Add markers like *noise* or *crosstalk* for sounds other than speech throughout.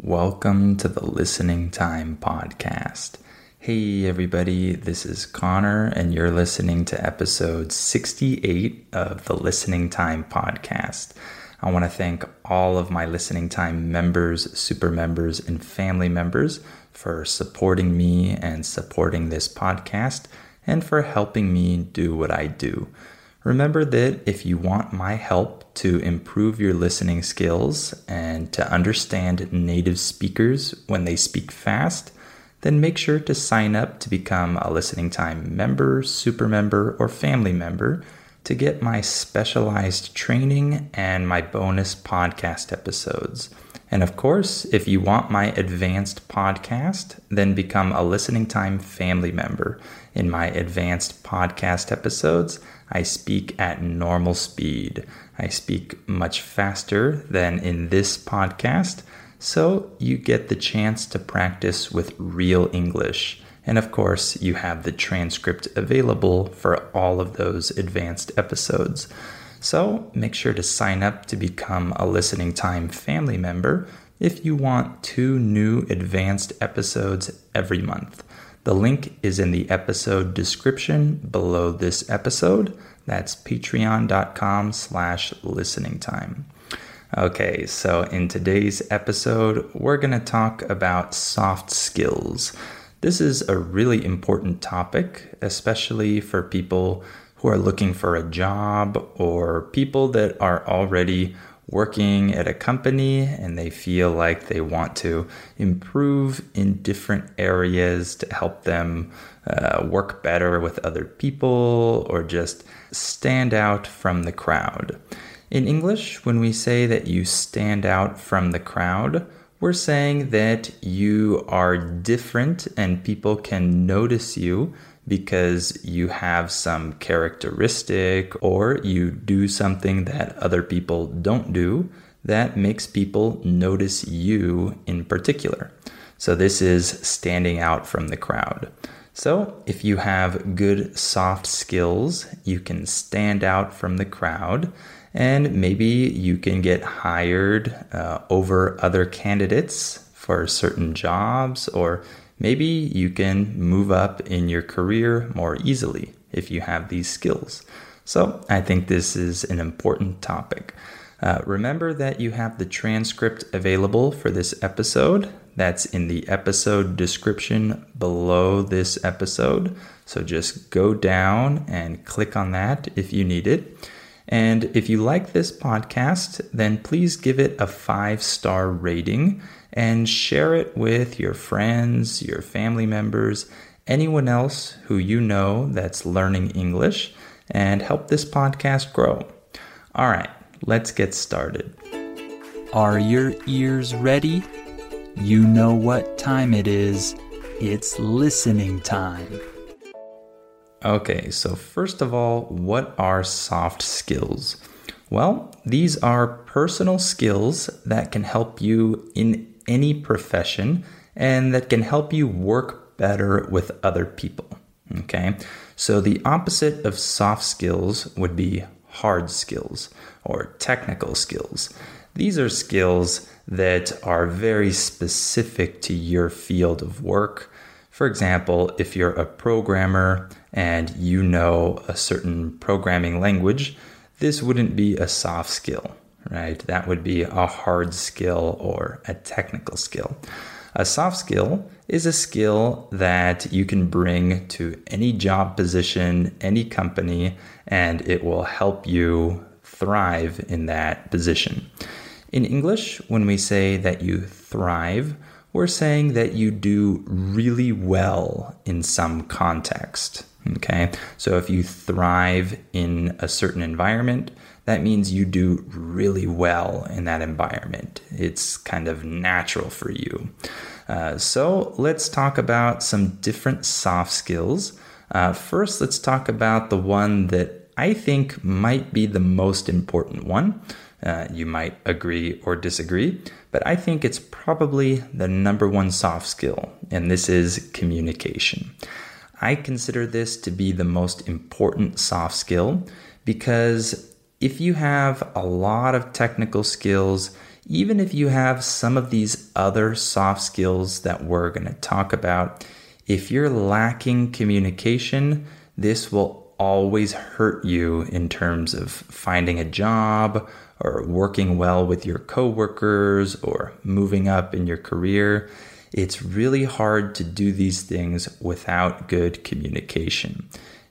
Welcome to the Listening Time Podcast. Hey, everybody, this is Connor, and you're listening to episode 68 of the Listening Time Podcast. I want to thank all of my Listening Time members, super members, and family members for supporting me and supporting this podcast and for helping me do what I do. Remember that if you want my help to improve your listening skills and to understand native speakers when they speak fast, then make sure to sign up to become a listening time member, super member, or family member to get my specialized training and my bonus podcast episodes. And of course, if you want my advanced podcast, then become a listening time family member. In my advanced podcast episodes, I speak at normal speed. I speak much faster than in this podcast, so you get the chance to practice with real English. And of course, you have the transcript available for all of those advanced episodes. So make sure to sign up to become a Listening Time family member if you want two new advanced episodes every month. The link is in the episode description below this episode. That's patreon.com slash listening time. Okay, so in today's episode, we're going to talk about soft skills. This is a really important topic, especially for people who are looking for a job or people that are already working at a company and they feel like they want to improve in different areas to help them uh, work better with other people or just stand out from the crowd. In English, when we say that you stand out from the crowd, we're saying that you are different and people can notice you because you have some characteristic or you do something that other people don't do that makes people notice you in particular. So, this is standing out from the crowd. So, if you have good soft skills, you can stand out from the crowd and maybe you can get hired uh, over other candidates for certain jobs or Maybe you can move up in your career more easily if you have these skills. So, I think this is an important topic. Uh, remember that you have the transcript available for this episode. That's in the episode description below this episode. So just go down and click on that if you need it. And if you like this podcast, then please give it a five star rating and share it with your friends, your family members, anyone else who you know that's learning English, and help this podcast grow. All right, let's get started. Are your ears ready? You know what time it is. It's listening time. Okay, so first of all, what are soft skills? Well, these are personal skills that can help you in any profession and that can help you work better with other people. Okay, so the opposite of soft skills would be hard skills or technical skills. These are skills that are very specific to your field of work. For example, if you're a programmer and you know a certain programming language, this wouldn't be a soft skill, right? That would be a hard skill or a technical skill. A soft skill is a skill that you can bring to any job position, any company, and it will help you thrive in that position. In English, when we say that you thrive, we're saying that you do really well in some context. Okay, so if you thrive in a certain environment, that means you do really well in that environment. It's kind of natural for you. Uh, so let's talk about some different soft skills. Uh, first, let's talk about the one that I think might be the most important one. Uh, you might agree or disagree, but I think it's probably the number one soft skill, and this is communication. I consider this to be the most important soft skill because if you have a lot of technical skills, even if you have some of these other soft skills that we're going to talk about, if you're lacking communication, this will always hurt you in terms of finding a job or working well with your coworkers or moving up in your career. It's really hard to do these things without good communication.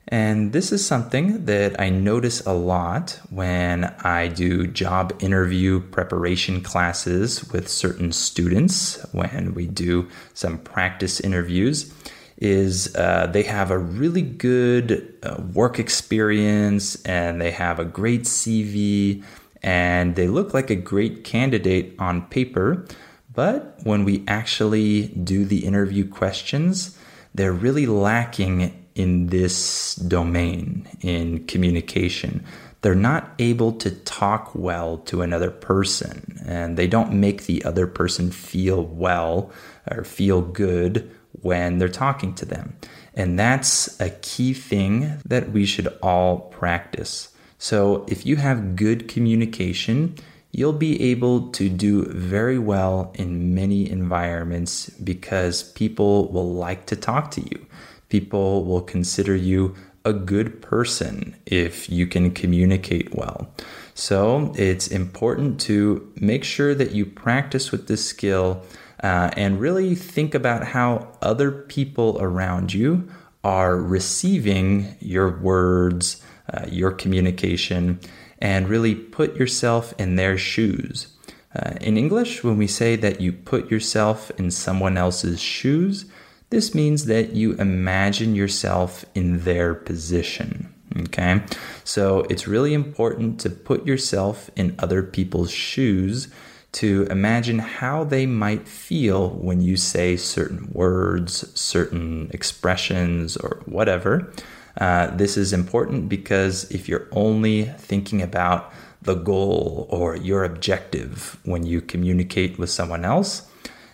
And this is something that I notice a lot when I do job interview preparation classes with certain students when we do some practice interviews is uh, they have a really good uh, work experience and they have a great CV and they look like a great candidate on paper. But when we actually do the interview questions, they're really lacking in this domain, in communication. They're not able to talk well to another person, and they don't make the other person feel well or feel good when they're talking to them. And that's a key thing that we should all practice. So, if you have good communication, you'll be able to do very well in many environments because people will like to talk to you. People will consider you a good person if you can communicate well. So it's important to make sure that you practice with this skill uh, and really think about how other people around you are receiving your words, uh, your communication, and really put yourself in their shoes. Uh, in English, when we say that you put yourself in someone else's shoes, this means that you imagine yourself in their position. Okay, so it's really important to put yourself in other people's shoes to imagine how they might feel when you say certain words, certain expressions, or whatever. Uh, this is important because if you're only thinking about the goal or your objective when you communicate with someone else,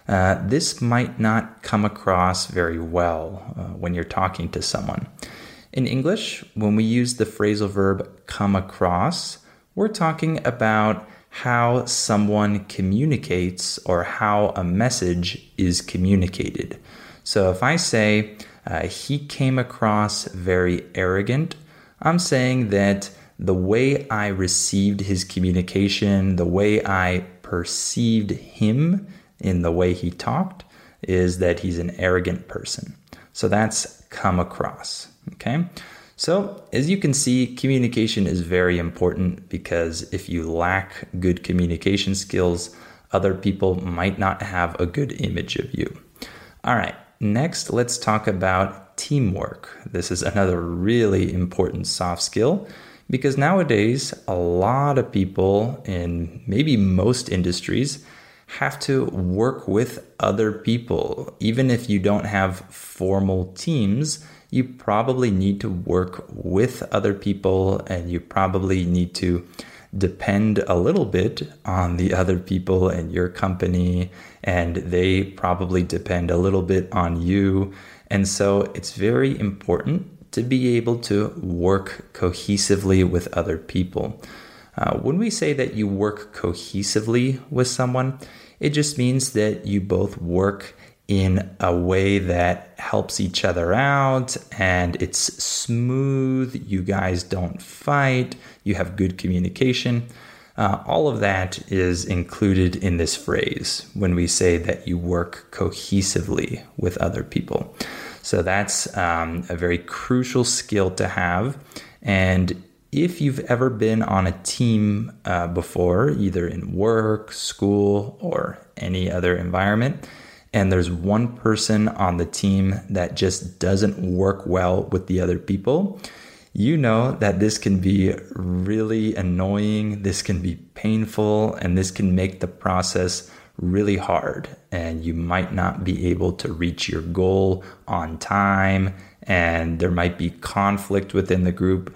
uh, this might not come across very well uh, when you're talking to someone. In English, when we use the phrasal verb come across, we're talking about how someone communicates or how a message is communicated. So if I say, uh, he came across very arrogant. I'm saying that the way I received his communication, the way I perceived him in the way he talked, is that he's an arrogant person. So that's come across. Okay. So, as you can see, communication is very important because if you lack good communication skills, other people might not have a good image of you. All right, next, let's talk about teamwork. This is another really important soft skill because nowadays, a lot of people in maybe most industries have to work with other people. Even if you don't have formal teams, you probably need to work with other people and you probably need to depend a little bit on the other people in your company and they probably depend a little bit on you. And so it's very important to be able to work cohesively with other people. Uh, when we say that you work cohesively with someone, it just means that you both work in a way that helps each other out and it's smooth. You guys don't fight, you have good communication. Uh, all of that is included in this phrase when we say that you work cohesively with other people. So that's um, a very crucial skill to have. And if you've ever been on a team uh, before, either in work, school, or any other environment, and there's one person on the team that just doesn't work well with the other people, you know that this can be really annoying, this can be painful, and this can make the process really hard and you might not be able to reach your goal on time and there might be conflict within the group.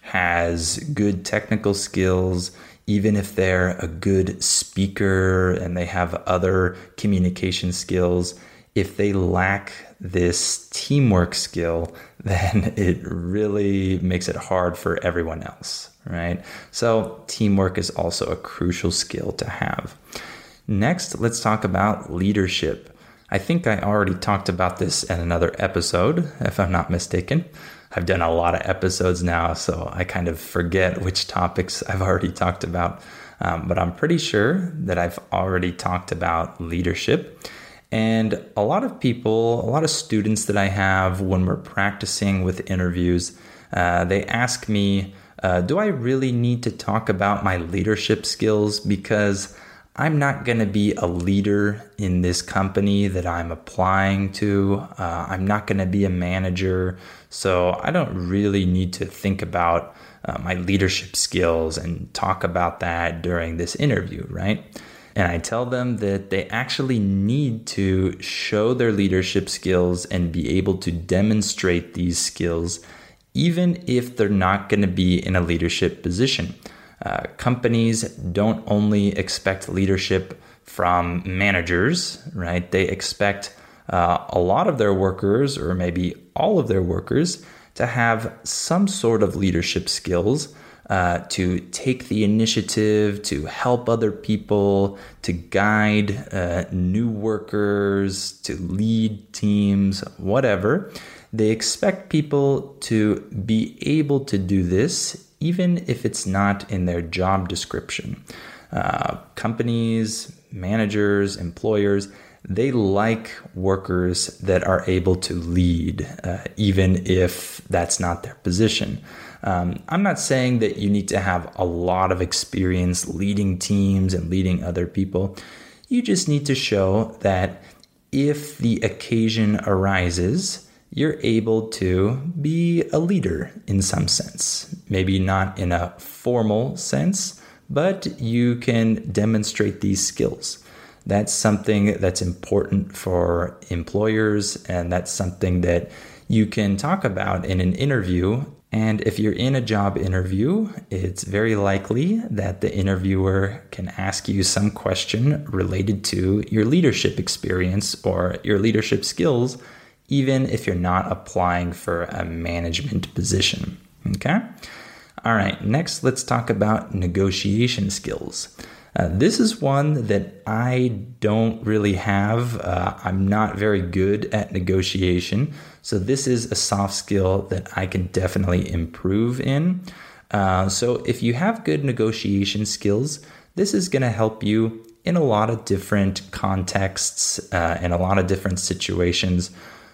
has good technical skills, even if they're a good speaker and they have other communication skills, if they lack this teamwork skill, *laughs* then it really makes it hard for everyone else, right? So, teamwork is also a crucial skill to have. Next, let's talk about leadership. I think I already talked about this in another episode, if I'm not mistaken. I've done a lot of episodes now, so I kind of forget which topics *laughs* I've already talked about. Um, but I'm pretty sure that I've already talked about leadership. And a lot of people, a lot of students that I have when we're practicing with interviews, uh, they ask me, uh, Do I really need to talk about my leadership skills? Because I'm not going to be a leader in this company that I'm applying to. Uh, I'm not going to be a manager. So I don't really need to think about uh, my leadership skills and talk about that during this interview, right? And I tell them that they actually need to show their leadership skills and be able to demonstrate these skills, even if they're not going to be in a leadership position. Uh, companies don't only expect leadership from managers, right? They expect uh, a lot of their workers, or maybe all of their workers, to have some sort of leadership skills. Uh, to take the initiative, to help other people, to guide uh, new workers, to lead teams, whatever. They expect people to be able to do this even if it's not in their job description. Uh, companies, managers, employers, they like workers that are able to lead, uh, even if that's not their position. Um, I'm not saying that you need to have a lot of experience leading teams and leading other people. You just need to show that if the occasion arises, you're able to be a leader in some sense. Maybe not in a formal sense, but you can demonstrate these skills. That's something that's important for employers, and that's something that you can talk about in an interview. And if you're in a job interview, it's very likely that the interviewer can ask you some question related to your leadership experience or your leadership skills, even if you're not applying for a management position. Okay? All right, next let's talk about negotiation skills. Uh, this is one that I don't really have. Uh, I'm not very good at negotiation. So, this is a soft skill that I can definitely improve in. Uh, so, if you have good negotiation skills, this is going to help you in a lot of different contexts uh, and a lot of different situations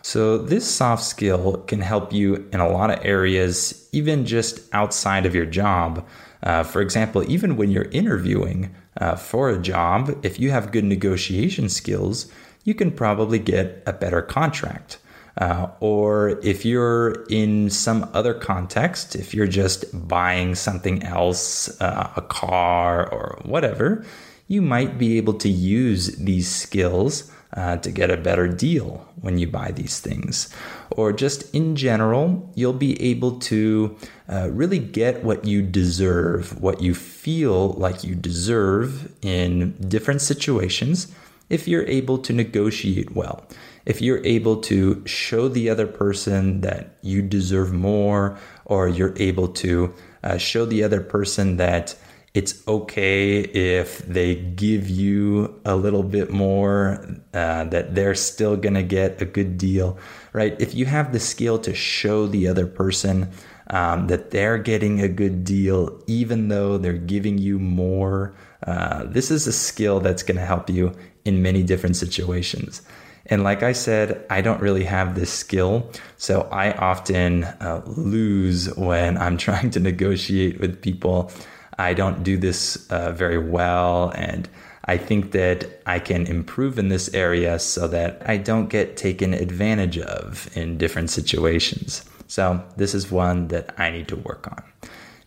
so, this soft skill can help you in a lot of areas, even just outside of your job. Uh, for example, even when you're interviewing uh, for a job, if you have good negotiation skills, you can probably get a better contract. Uh, or if you're in some other context, if you're just buying something else, uh, a car or whatever, you might be able to use these skills uh, to get a better deal when you buy these things. Or just in general, you'll be able to uh, really get what you deserve, what you feel like you deserve in different situations if you're able to negotiate well. If you're able to show the other person that you deserve more, or you're able to uh, show the other person that it's okay if they give you a little bit more, uh, that they're still going to get a good deal, right? If you have the skill to show the other person um, that they're getting a good deal, even though they're giving you more, uh, this is a skill that's going to help you in many different situations. And like I said, I don't really have this skill. So I often uh, lose when I'm *laughs* trying to negotiate with people. I don't do this uh, very well. And I think that I can improve in this area so that I don't get taken advantage of in different situations. So, this is one that I need to work on.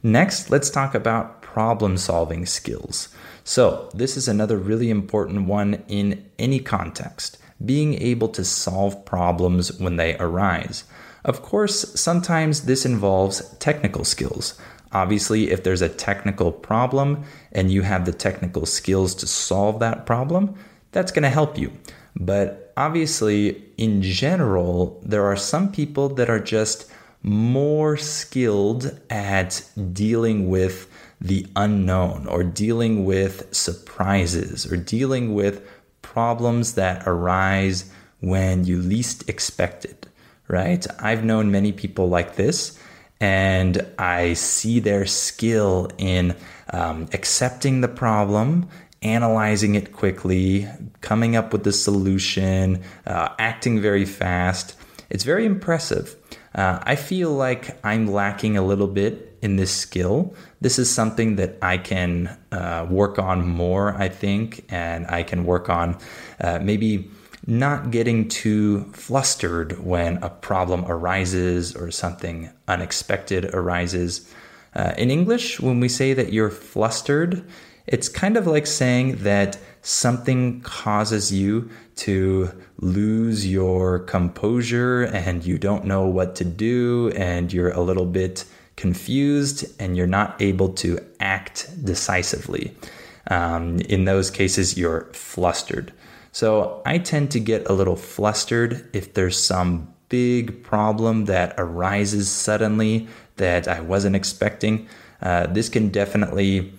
Next, let's talk about problem solving skills. So, this is another really important one in any context being able to solve problems when they arise. Of course, sometimes this involves technical skills. Obviously, if there's a technical problem and you have the technical skills to solve that problem, that's going to help you. But obviously, in general, there are some people that are just more skilled at dealing with the unknown or dealing with surprises or dealing with problems that arise when you least expect it, right? I've known many people like this and I see their skill in um, accepting the problem, analyzing it quickly, coming up with the solution, uh, acting very fast. It's very impressive. Uh, I feel like I'm lacking a little bit in this skill. This is something that I can uh, work on more, I think, and I can work on uh, maybe not getting too flustered when a problem arises or something unexpected arises. Uh, in English, when we say that you're flustered, it's kind of like saying that something causes you to lose your composure and you don't know what to do and you're a little bit confused and you're not able to act decisively. Um, in those cases, you're flustered. So I tend to get a little flustered if there's some big problem that arises suddenly that I wasn't expecting. Uh, this can definitely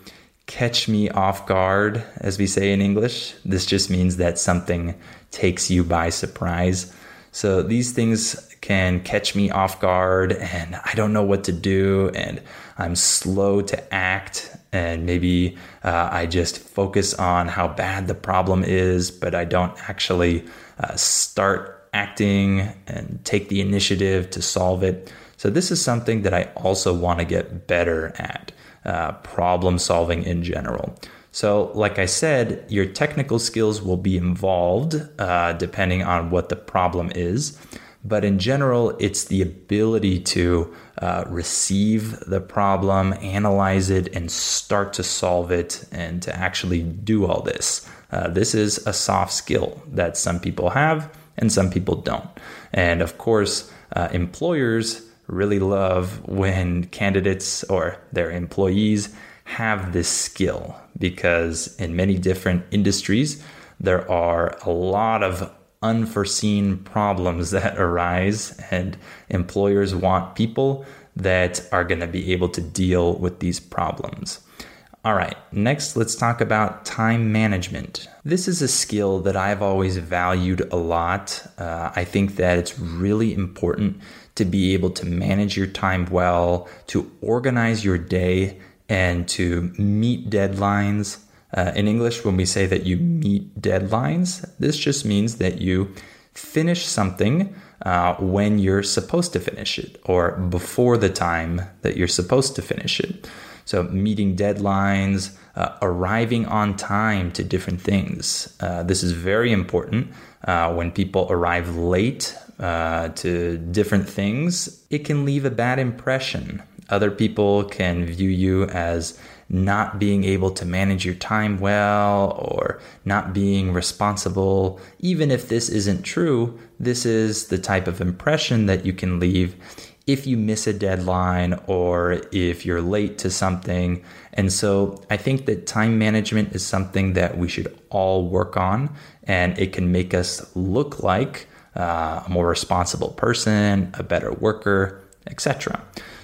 catch me off guard, as we say in English. This just means that something takes you by surprise. So these things can catch me off guard and I don't know what to do and I'm slow to act and maybe uh, I just focus on how bad the problem is, but I don't actually uh, start acting and take the initiative to solve it. So this is something that I also want to get better at uh, problem solving in general. So, like I said, your technical skills will be involved uh, depending on what the problem is. But in general, it's the ability to uh, receive the problem, analyze it, and start to solve it and to actually do all this. Uh, this is a soft skill that some people have and some people don't. And of course, uh, employers really love when candidates or their employees have this skill because in many different industries, there are a lot of unforeseen problems *laughs* that arise, and employers want people that are going to be able to deal with these problems. All right, next let's talk about time management. This is a skill that I've always valued a lot. Uh, I think that it's really important to be able to manage your time well, to organize your day, and to meet deadlines. Uh, in English, when we say that you meet deadlines, this just means that you finish something uh, when you're supposed to finish it or before the time that you're supposed to finish it. So, meeting deadlines, uh, arriving on time to different things. Uh, this is very important. Uh, when people arrive late uh, to different things, it can leave a bad impression. Other people can view you as not being able to manage your time well or not being responsible. Even if this isn't true, this is the type of impression that you can leave if you miss a deadline or if you're late to something. And so I think that time management is something that we should all work on, and it can make us look like uh, a more responsible person, a better worker, etc.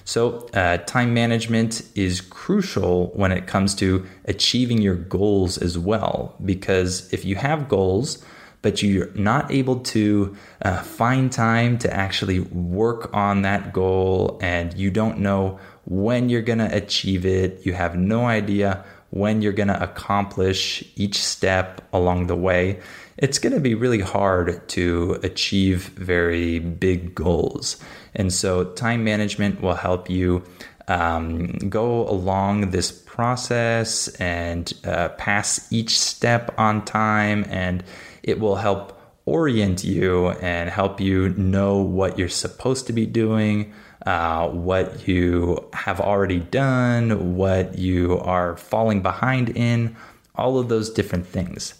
So, uh, time management is crucial when it comes to achieving your goals as well, because if you have goals, but you're not able to uh, find time to actually work on that goal and you don't know when you're going to achieve it, you have no idea when you're going to accomplish each step along the way, it's going to be really hard to achieve very big goals. And so, time management will help you um, go along this process and uh, pass each step on time and it will help orient you and help you know what you're supposed to be doing, uh, what you have already done, what you are falling behind in, all of those different things.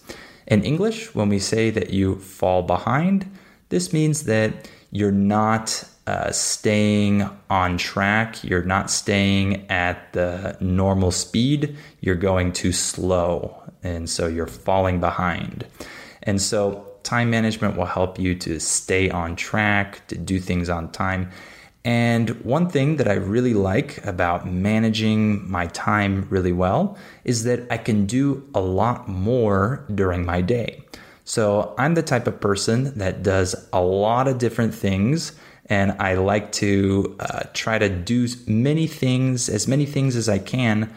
In English, when we say that you fall behind, this means that you're not uh, staying on track, you're not staying at the normal speed, you're going too slow, and so you're falling behind. And so time management will help you to stay on track, to do things on time. And one thing that I really like about managing my time really well is that I can do a lot more during my day. So I'm the type of person that does a lot of different things, and I like to uh, try to do many things, as many things as I can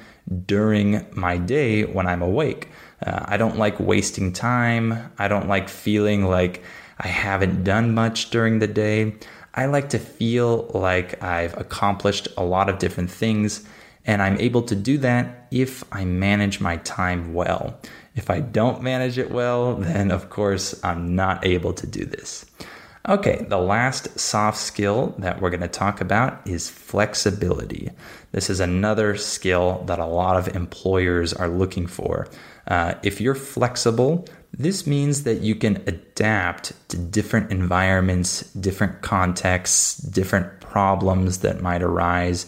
during my day when I'm awake. Uh, I don't like wasting time. I don't like feeling like I haven't done much during the day. I like to feel like I've accomplished a lot of different things, and I'm able to do that if I manage my time well. If I don't manage it well, then of course I'm not able to do this. Okay, the last soft skill that we're going to talk about is flexibility. This is another skill that a lot of employers are looking for. Uh, if you're flexible, this means that you can adapt to different environments, different contexts, different problems that might arise.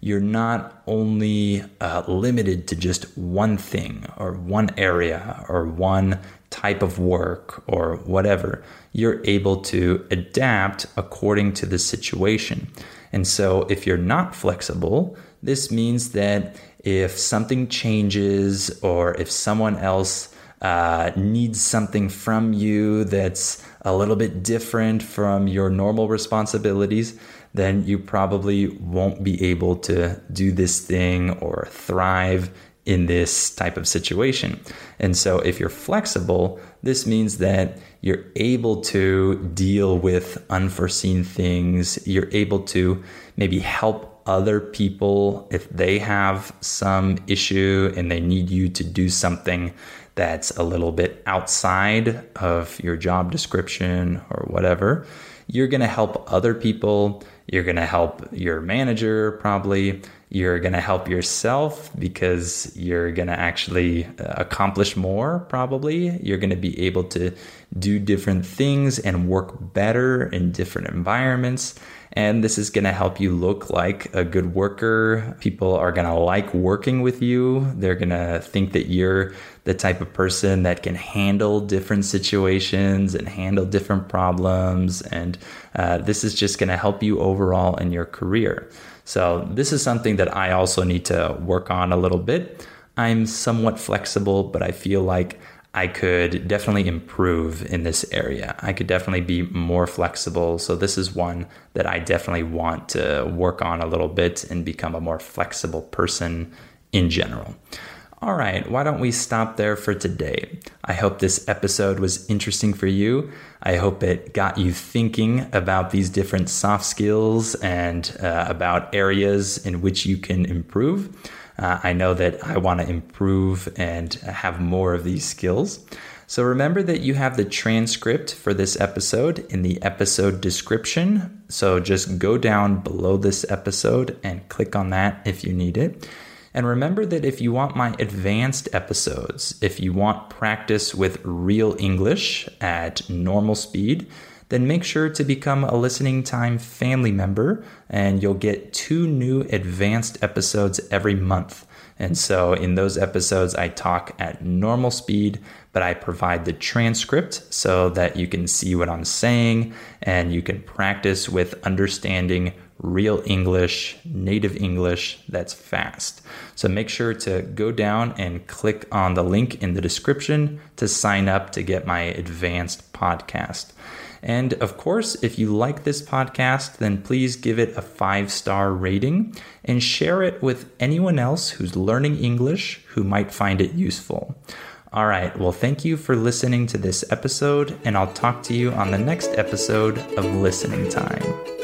You're not only uh, limited to just one thing or one area or one type of work or whatever. You're able to adapt according to the situation. And so if you're not flexible, this means that if something changes or if someone else uh, needs something from you that's a little bit different from your normal responsibilities, then you probably won't be able to do this thing or thrive in this type of situation. And so, if you're flexible, this means that you're able to deal with unforeseen things. You're able to maybe help other people if they have some issue and they need you to do something that's a little bit outside of your job description or whatever. You're going to help other people. You're going to help your manager, probably. You're going to help yourself because you're going to actually uh, accomplish more, probably. You're going to be able to do different things and work better in different environments. And this is going to help you look like a good worker. People are going to like working with you. They're going to think that you're the type of person that can handle different situations and handle different problems. And uh, this is just going to help you overall in your career. So, this is something that I also need to work on a little bit. I'm somewhat flexible, but I feel like I could definitely improve in this area. I could definitely be more flexible. So, this is one that I definitely want to work on a little bit and become a more flexible person in general. All right, why don't we stop there for today? I hope this episode was interesting for you. I hope it got you thinking about these different soft skills and uh, about areas in which you can improve. Uh, I know that I want to improve and have more of these skills. So remember that you have the transcript for this episode in the episode description. So just go down below this episode and click on that if you need it. And remember that if you want my advanced episodes, if you want practice with real English at normal speed, then make sure to become a listening time family member and you'll get two new advanced episodes every month. And so in those episodes, I talk at normal speed, but I provide the transcript so that you can see what I'm saying and you can practice with understanding real English, native English that's fast. So make sure to go down and click on the link in the description to sign up to get my advanced podcast. And of course, if you like this podcast, then please give it a five star rating and share it with anyone else who's learning English who might find it useful. All right, well, thank you for listening to this episode, and I'll talk to you on the next episode of Listening Time.